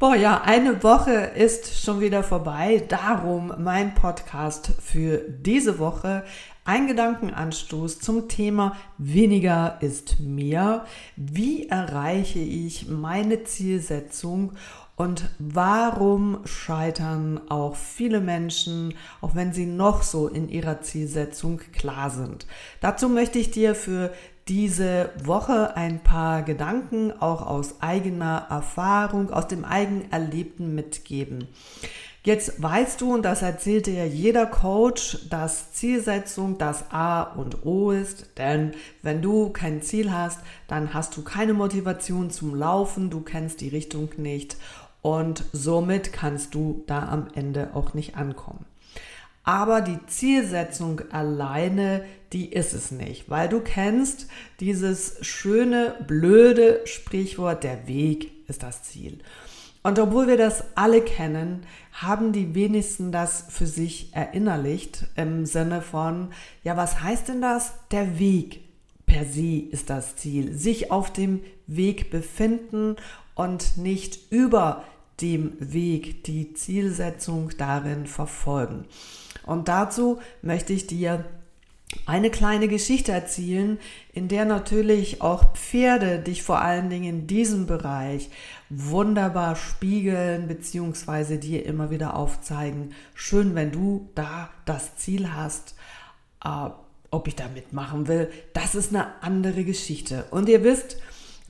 Boah, ja, eine Woche ist schon wieder vorbei. Darum mein Podcast für diese Woche. Ein Gedankenanstoß zum Thema weniger ist mehr. Wie erreiche ich meine Zielsetzung und warum scheitern auch viele Menschen, auch wenn sie noch so in ihrer Zielsetzung klar sind? Dazu möchte ich dir für diese Woche ein paar Gedanken auch aus eigener Erfahrung, aus dem eigen Erlebten mitgeben. Jetzt weißt du, und das erzählte ja jeder Coach, dass Zielsetzung das A und O ist. Denn wenn du kein Ziel hast, dann hast du keine Motivation zum Laufen, du kennst die Richtung nicht und somit kannst du da am Ende auch nicht ankommen. Aber die Zielsetzung alleine, die ist es nicht, weil du kennst dieses schöne, blöde Sprichwort, der Weg ist das Ziel. Und obwohl wir das alle kennen, haben die wenigsten das für sich erinnerlicht im Sinne von, ja, was heißt denn das? Der Weg per se ist das Ziel. Sich auf dem Weg befinden und nicht über dem Weg die Zielsetzung darin verfolgen. Und dazu möchte ich dir eine kleine Geschichte erzählen, in der natürlich auch Pferde dich vor allen Dingen in diesem Bereich wunderbar spiegeln bzw. dir immer wieder aufzeigen. Schön, wenn du da das Ziel hast, äh, ob ich da mitmachen will, das ist eine andere Geschichte. Und ihr wisst,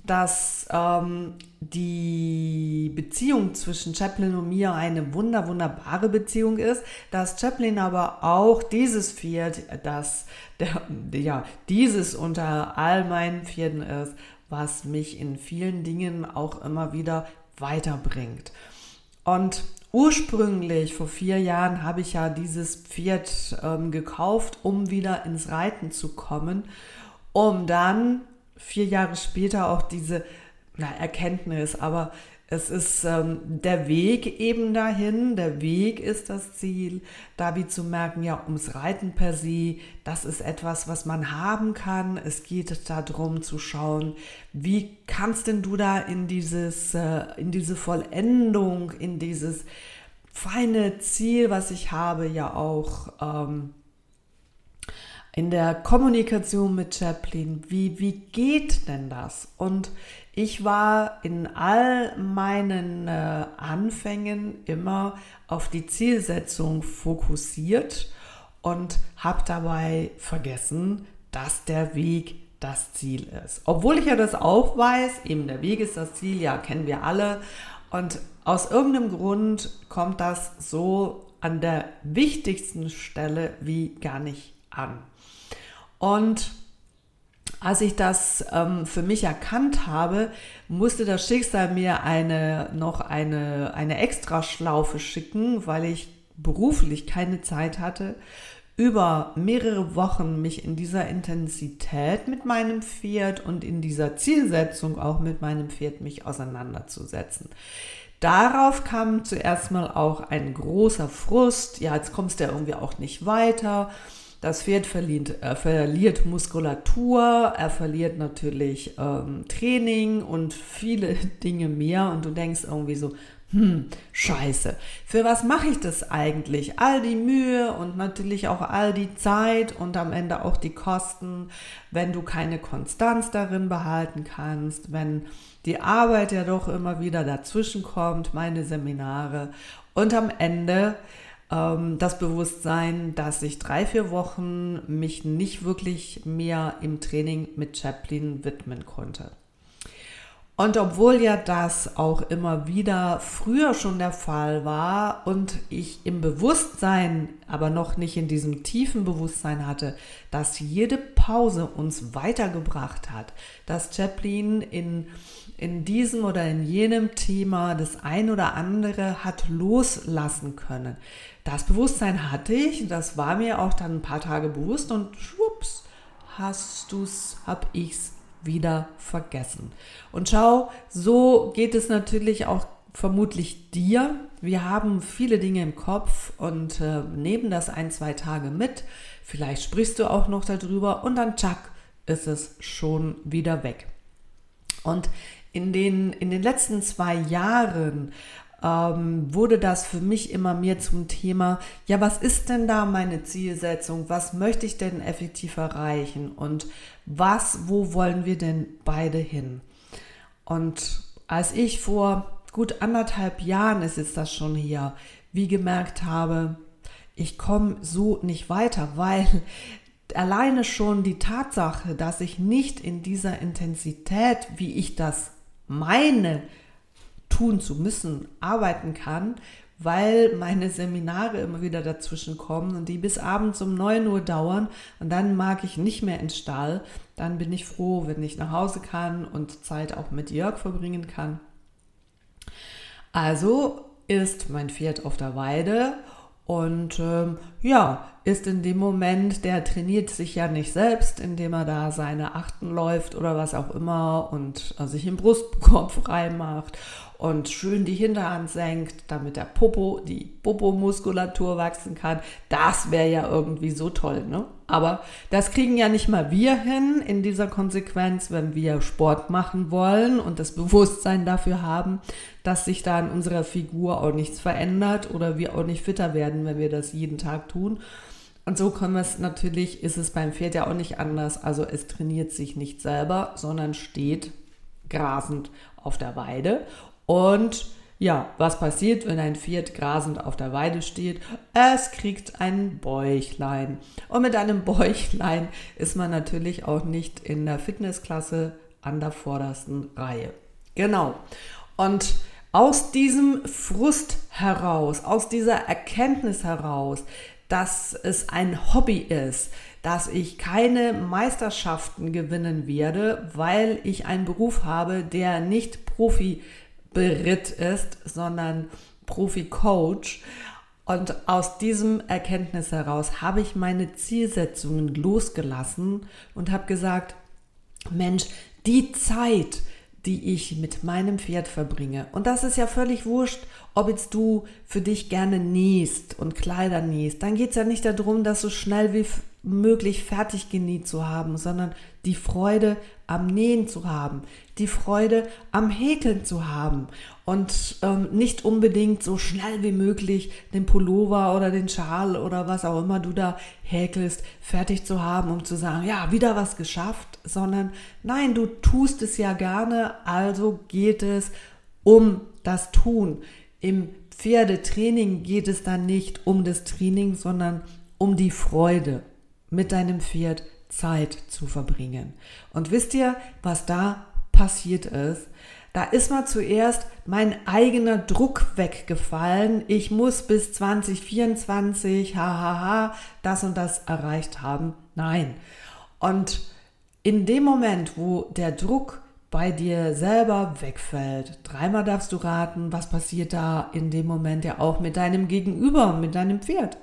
dass ähm, die Beziehung zwischen Chaplin und mir eine wunder, wunderbare Beziehung ist, dass Chaplin aber auch dieses Pferd, das der, ja, dieses unter all meinen Pferden ist, was mich in vielen Dingen auch immer wieder weiterbringt. Und ursprünglich vor vier Jahren habe ich ja dieses Pferd ähm, gekauft, um wieder ins Reiten zu kommen, um dann vier Jahre später auch diese na, Erkenntnis, aber es ist ähm, der Weg eben dahin, der Weg ist das Ziel, da wie zu merken, ja, ums Reiten per se, das ist etwas, was man haben kann. Es geht darum zu schauen, wie kannst denn du da in dieses, äh, in diese Vollendung, in dieses feine Ziel, was ich habe, ja auch ähm, in der Kommunikation mit Chaplin, wie, wie geht denn das? Und ich war in all meinen äh, Anfängen immer auf die Zielsetzung fokussiert und habe dabei vergessen, dass der Weg das Ziel ist. Obwohl ich ja das auch weiß, eben der Weg ist das Ziel, ja, kennen wir alle. Und aus irgendeinem Grund kommt das so an der wichtigsten Stelle wie gar nicht an. Und als ich das ähm, für mich erkannt habe, musste das Schicksal mir eine, noch eine, eine Extraschlaufe schicken, weil ich beruflich keine Zeit hatte, über mehrere Wochen mich in dieser Intensität mit meinem Pferd und in dieser Zielsetzung auch mit meinem Pferd mich auseinanderzusetzen. Darauf kam zuerst mal auch ein großer Frust. Ja, jetzt kommst du ja irgendwie auch nicht weiter. Das Pferd verliert, äh, verliert Muskulatur, er verliert natürlich ähm, Training und viele Dinge mehr. Und du denkst irgendwie so, hm, scheiße. Für was mache ich das eigentlich? All die Mühe und natürlich auch all die Zeit und am Ende auch die Kosten, wenn du keine Konstanz darin behalten kannst, wenn die Arbeit ja doch immer wieder dazwischen kommt, meine Seminare und am Ende das Bewusstsein, dass ich drei, vier Wochen mich nicht wirklich mehr im Training mit Chaplin widmen konnte. Und obwohl ja das auch immer wieder früher schon der Fall war und ich im Bewusstsein, aber noch nicht in diesem tiefen Bewusstsein hatte, dass jede Pause uns weitergebracht hat, dass Chaplin in, in diesem oder in jenem Thema das ein oder andere hat loslassen können. Das Bewusstsein hatte ich, das war mir auch dann ein paar Tage bewusst und schwupps, hast du's, hab ich's wieder vergessen. Und schau, so geht es natürlich auch vermutlich dir. Wir haben viele Dinge im Kopf und äh, nehmen das ein, zwei Tage mit. Vielleicht sprichst du auch noch darüber und dann tschack, ist es schon wieder weg. Und in den, in den letzten zwei Jahren ähm, wurde das für mich immer mehr zum Thema, ja, was ist denn da meine Zielsetzung? Was möchte ich denn effektiv erreichen? Und was, wo wollen wir denn beide hin? Und als ich vor gut anderthalb Jahren ist jetzt das schon hier, wie gemerkt habe, ich komme so nicht weiter, weil alleine schon die Tatsache, dass ich nicht in dieser Intensität, wie ich das meine, tun zu müssen, arbeiten kann, weil meine Seminare immer wieder dazwischen kommen und die bis abends um 9 Uhr dauern und dann mag ich nicht mehr ins Stall. Dann bin ich froh, wenn ich nach Hause kann und Zeit auch mit Jörg verbringen kann. Also ist mein Pferd auf der Weide und ähm, ja, ist in dem Moment, der trainiert sich ja nicht selbst, indem er da seine Achten läuft oder was auch immer und äh, sich im Brustkorb frei macht und schön die Hinterhand senkt, damit der Popo, die Popo-Muskulatur wachsen kann. Das wäre ja irgendwie so toll, ne? Aber das kriegen ja nicht mal wir hin in dieser Konsequenz, wenn wir Sport machen wollen und das Bewusstsein dafür haben, dass sich da in unserer Figur auch nichts verändert oder wir auch nicht fitter werden, wenn wir das jeden Tag tun. Und so können wir es natürlich, ist es beim Pferd ja auch nicht anders. Also es trainiert sich nicht selber, sondern steht grasend auf der Weide und ja, was passiert, wenn ein Pferd grasend auf der Weide steht? Es kriegt ein Bäuchlein. Und mit einem Bäuchlein ist man natürlich auch nicht in der Fitnessklasse an der vordersten Reihe. Genau. Und aus diesem Frust heraus, aus dieser Erkenntnis heraus, dass es ein Hobby ist, dass ich keine Meisterschaften gewinnen werde, weil ich einen Beruf habe, der nicht Profi ist Beritt ist, sondern Profi-Coach. Und aus diesem Erkenntnis heraus habe ich meine Zielsetzungen losgelassen und habe gesagt, Mensch, die Zeit, die ich mit meinem Pferd verbringe. Und das ist ja völlig wurscht, ob jetzt du für dich gerne nähst und Kleider nähst. Dann geht es ja nicht darum, das so schnell wie möglich fertig genäht zu haben, sondern die Freude am Nähen zu haben, die Freude am Häkeln zu haben und ähm, nicht unbedingt so schnell wie möglich den Pullover oder den Schal oder was auch immer du da häkelst, fertig zu haben, um zu sagen, ja, wieder was geschafft, sondern nein, du tust es ja gerne, also geht es um das Tun. Im Pferdetraining geht es dann nicht um das Training, sondern um die Freude mit deinem Pferd Zeit zu verbringen. Und wisst ihr, was da passiert ist? Da ist mal zuerst mein eigener Druck weggefallen. Ich muss bis 2024, hahaha, das und das erreicht haben. Nein. Und in dem Moment, wo der Druck bei dir selber wegfällt, dreimal darfst du raten, was passiert da in dem Moment ja auch mit deinem Gegenüber, mit deinem Pferd.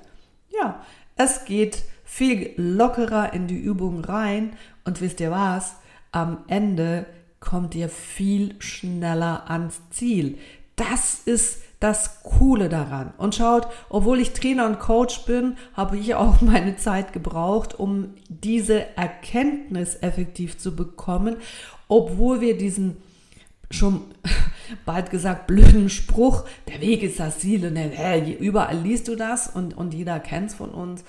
Ja, es geht viel lockerer in die Übung rein und wisst ihr was? Am Ende kommt ihr viel schneller ans Ziel. Das ist das Coole daran. Und schaut, obwohl ich Trainer und Coach bin, habe ich auch meine Zeit gebraucht, um diese Erkenntnis effektiv zu bekommen, obwohl wir diesen schon bald gesagt blöden Spruch, der Weg ist das Ziel und überall liest du das und, und jeder kennt es von uns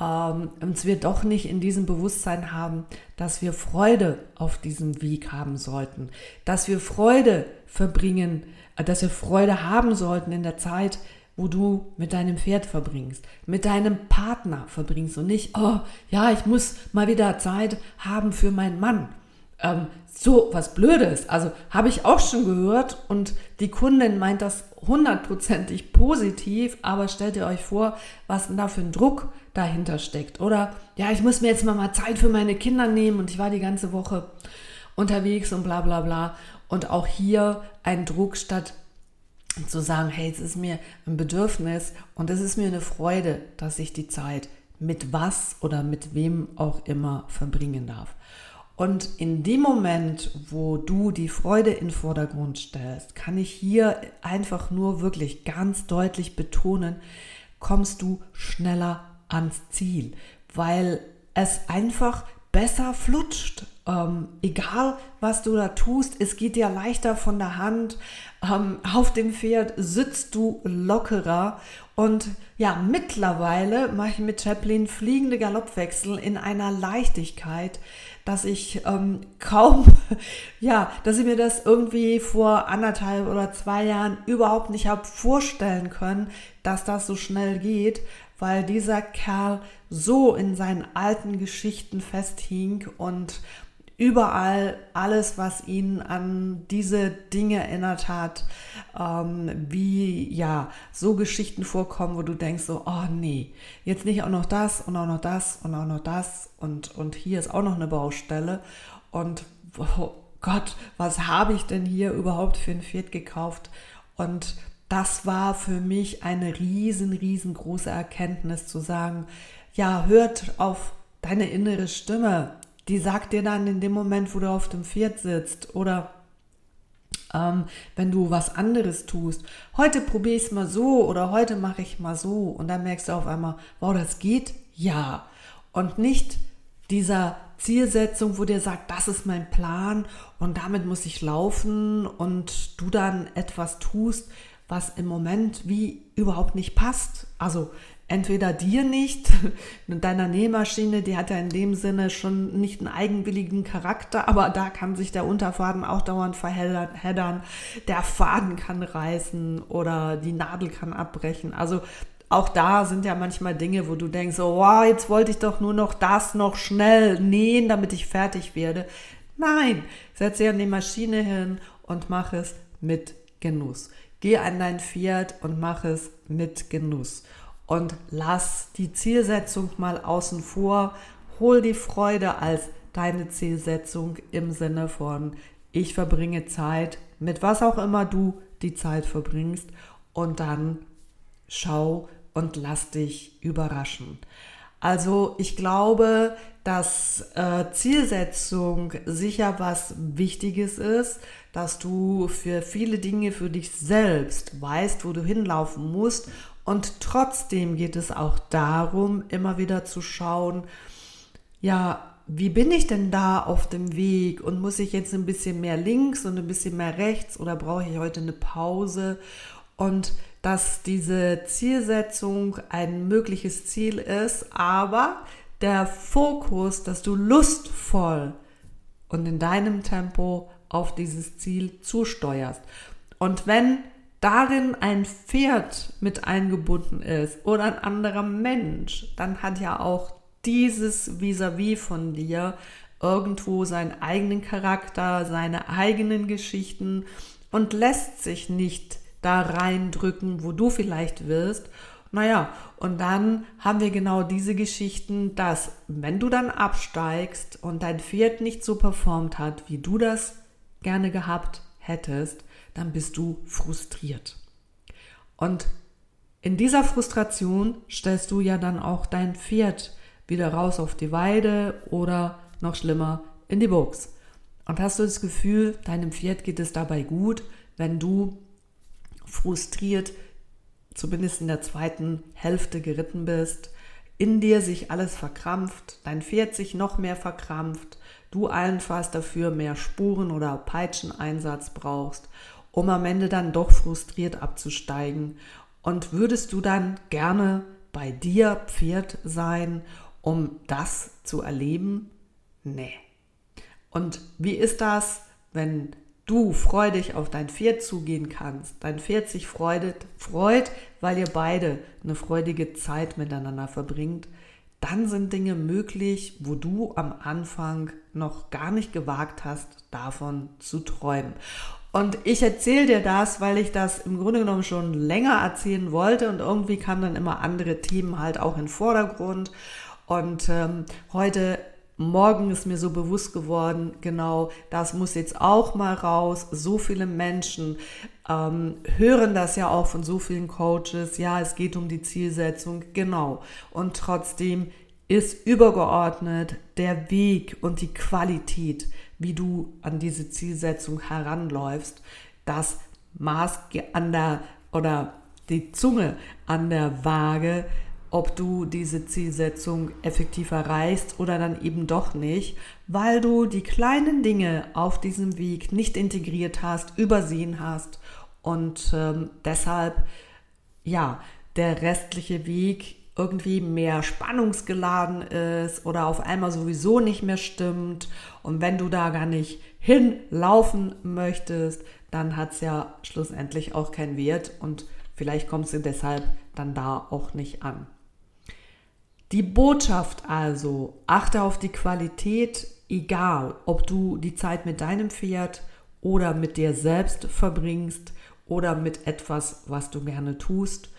ähm, uns wir doch nicht in diesem Bewusstsein haben, dass wir Freude auf diesem Weg haben sollten, dass wir Freude verbringen, äh, dass wir Freude haben sollten in der Zeit, wo du mit deinem Pferd verbringst, mit deinem Partner verbringst und nicht, oh ja, ich muss mal wieder Zeit haben für meinen Mann. Ähm, so was Blödes. Also habe ich auch schon gehört und die Kundin meint das hundertprozentig positiv, aber stellt ihr euch vor, was denn da für ein Druck dahinter steckt. Oder ja, ich muss mir jetzt mal, mal Zeit für meine Kinder nehmen und ich war die ganze Woche unterwegs und bla bla bla. Und auch hier ein Druck statt zu sagen, hey, es ist mir ein Bedürfnis und es ist mir eine Freude, dass ich die Zeit mit was oder mit wem auch immer verbringen darf. Und in dem Moment, wo du die Freude in den Vordergrund stellst, kann ich hier einfach nur wirklich ganz deutlich betonen, kommst du schneller ans Ziel, weil es einfach besser flutscht. ähm, egal was du da tust, es geht dir leichter von der Hand. Ähm, auf dem Pferd sitzt du lockerer. Und ja, mittlerweile mache ich mit Chaplin fliegende Galoppwechsel in einer Leichtigkeit, dass ich ähm, kaum, ja, dass ich mir das irgendwie vor anderthalb oder zwei Jahren überhaupt nicht habe vorstellen können, dass das so schnell geht, weil dieser Kerl so in seinen alten Geschichten festhing und überall alles, was ihn an diese Dinge erinnert hat, ähm, wie ja so Geschichten vorkommen, wo du denkst so, oh nee, jetzt nicht auch noch das und auch noch das und auch noch das und und hier ist auch noch eine Baustelle und oh Gott, was habe ich denn hier überhaupt für ein Pferd gekauft? Und das war für mich eine riesen, riesengroße Erkenntnis zu sagen, ja, hört auf deine innere Stimme, die sagt dir dann in dem Moment, wo du auf dem Pferd sitzt oder ähm, wenn du was anderes tust. Heute probiere ich es mal so oder heute mache ich mal so und dann merkst du auf einmal, wow, das geht? Ja. Und nicht dieser Zielsetzung, wo dir sagt, das ist mein Plan und damit muss ich laufen und du dann etwas tust, was im Moment wie überhaupt nicht passt. Also entweder dir nicht, deiner Nähmaschine, die hat ja in dem Sinne schon nicht einen eigenwilligen Charakter, aber da kann sich der Unterfaden auch dauernd verheddern, der Faden kann reißen oder die Nadel kann abbrechen. Also auch da sind ja manchmal Dinge, wo du denkst, oh, jetzt wollte ich doch nur noch das noch schnell nähen, damit ich fertig werde. Nein, setz dir an die Maschine hin und mach es mit Genuss. Geh an dein Pferd und mach es mit Genuss und lass die Zielsetzung mal außen vor. Hol die Freude als deine Zielsetzung im Sinne von ich verbringe Zeit mit was auch immer du die Zeit verbringst und dann schau und lass dich überraschen. Also ich glaube, dass äh, Zielsetzung sicher was Wichtiges ist, dass du für viele Dinge für dich selbst weißt, wo du hinlaufen musst und trotzdem geht es auch darum, immer wieder zu schauen, ja, wie bin ich denn da auf dem Weg und muss ich jetzt ein bisschen mehr links und ein bisschen mehr rechts oder brauche ich heute eine Pause? Und dass diese Zielsetzung ein mögliches Ziel ist, aber der Fokus, dass du lustvoll und in deinem Tempo auf dieses Ziel zusteuerst. Und wenn darin ein Pferd mit eingebunden ist oder ein anderer Mensch, dann hat ja auch dieses vis-à-vis -vis von dir irgendwo seinen eigenen Charakter, seine eigenen Geschichten und lässt sich nicht da reindrücken, wo du vielleicht wirst. Naja, und dann haben wir genau diese Geschichten, dass wenn du dann absteigst und dein Pferd nicht so performt hat, wie du das gerne gehabt hättest, dann bist du frustriert. Und in dieser Frustration stellst du ja dann auch dein Pferd wieder raus auf die Weide oder noch schlimmer in die Box. Und hast du das Gefühl, deinem Pferd geht es dabei gut, wenn du frustriert, zumindest in der zweiten Hälfte geritten bist, in dir sich alles verkrampft, dein Pferd sich noch mehr verkrampft, du allenfalls dafür mehr Spuren oder Peitscheneinsatz brauchst um am Ende dann doch frustriert abzusteigen? Und würdest du dann gerne bei dir Pferd sein, um das zu erleben? Nee. Und wie ist das, wenn du freudig auf dein Pferd zugehen kannst, dein Pferd sich freudet, freut, weil ihr beide eine freudige Zeit miteinander verbringt, dann sind Dinge möglich, wo du am Anfang noch gar nicht gewagt hast, davon zu träumen. Und ich erzähle dir das, weil ich das im Grunde genommen schon länger erzählen wollte und irgendwie kamen dann immer andere Themen halt auch in den Vordergrund. Und ähm, heute Morgen ist mir so bewusst geworden, genau, das muss jetzt auch mal raus. So viele Menschen ähm, hören das ja auch von so vielen Coaches. Ja, es geht um die Zielsetzung, genau. Und trotzdem ist übergeordnet der Weg und die Qualität wie du an diese Zielsetzung heranläufst, das Maß an der oder die Zunge an der Waage ob du diese Zielsetzung effektiv erreichst oder dann eben doch nicht, weil du die kleinen Dinge auf diesem Weg nicht integriert hast, übersehen hast und ähm, deshalb, ja, der restliche Weg irgendwie mehr spannungsgeladen ist oder auf einmal sowieso nicht mehr stimmt. Und wenn du da gar nicht hinlaufen möchtest, dann hat es ja schlussendlich auch keinen Wert und vielleicht kommst du deshalb dann da auch nicht an. Die Botschaft also, achte auf die Qualität, egal ob du die Zeit mit deinem Pferd oder mit dir selbst verbringst oder mit etwas, was du gerne tust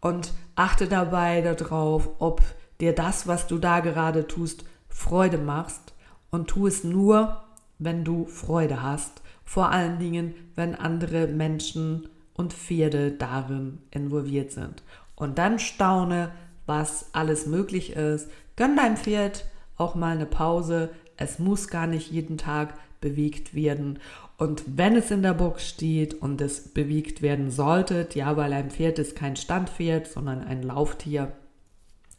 und achte dabei darauf, ob dir das, was du da gerade tust, Freude machst und tu es nur, wenn du Freude hast. Vor allen Dingen, wenn andere Menschen und Pferde darin involviert sind. Und dann staune, was alles möglich ist. Gönn deinem Pferd auch mal eine Pause. Es muss gar nicht jeden Tag bewegt werden. Und wenn es in der Box steht und es bewegt werden sollte, ja, weil ein Pferd ist kein Standpferd, sondern ein Lauftier,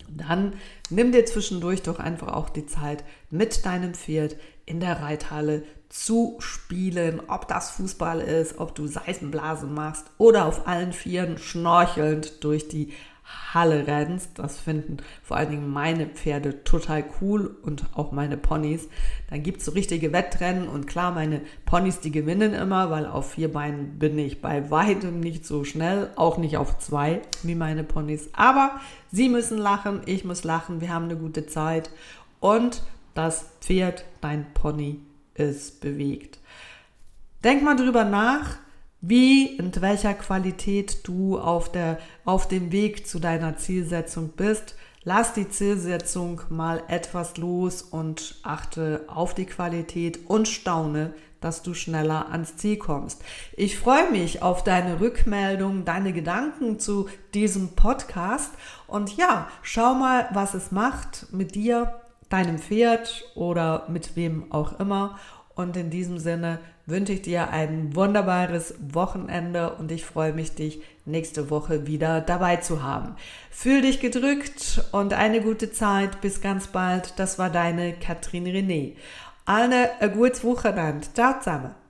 dann nimm dir zwischendurch doch einfach auch die Zeit, mit deinem Pferd in der Reithalle zu spielen, ob das Fußball ist, ob du Seifenblasen machst oder auf allen Vieren schnorchelnd durch die Halle rennst. Das finden vor allen Dingen meine Pferde total cool und auch meine Ponys. Dann gibt es so richtige Wettrennen und klar, meine Ponys, die gewinnen immer, weil auf vier Beinen bin ich bei weitem nicht so schnell, auch nicht auf zwei wie meine Ponys. Aber sie müssen lachen, ich muss lachen, wir haben eine gute Zeit und das Pferd, dein Pony, ist bewegt. Denk mal drüber nach, wie und welcher Qualität du auf, der, auf dem Weg zu deiner Zielsetzung bist. Lass die Zielsetzung mal etwas los und achte auf die Qualität und staune, dass du schneller ans Ziel kommst. Ich freue mich auf deine Rückmeldung, deine Gedanken zu diesem Podcast und ja, schau mal, was es macht mit dir, deinem Pferd oder mit wem auch immer. Und in diesem Sinne wünsche ich dir ein wunderbares Wochenende und ich freue mich, dich nächste Woche wieder dabei zu haben. Fühl dich gedrückt und eine gute Zeit. Bis ganz bald. Das war deine Katrin René. Eine gutes Wochenende. Ciao zusammen.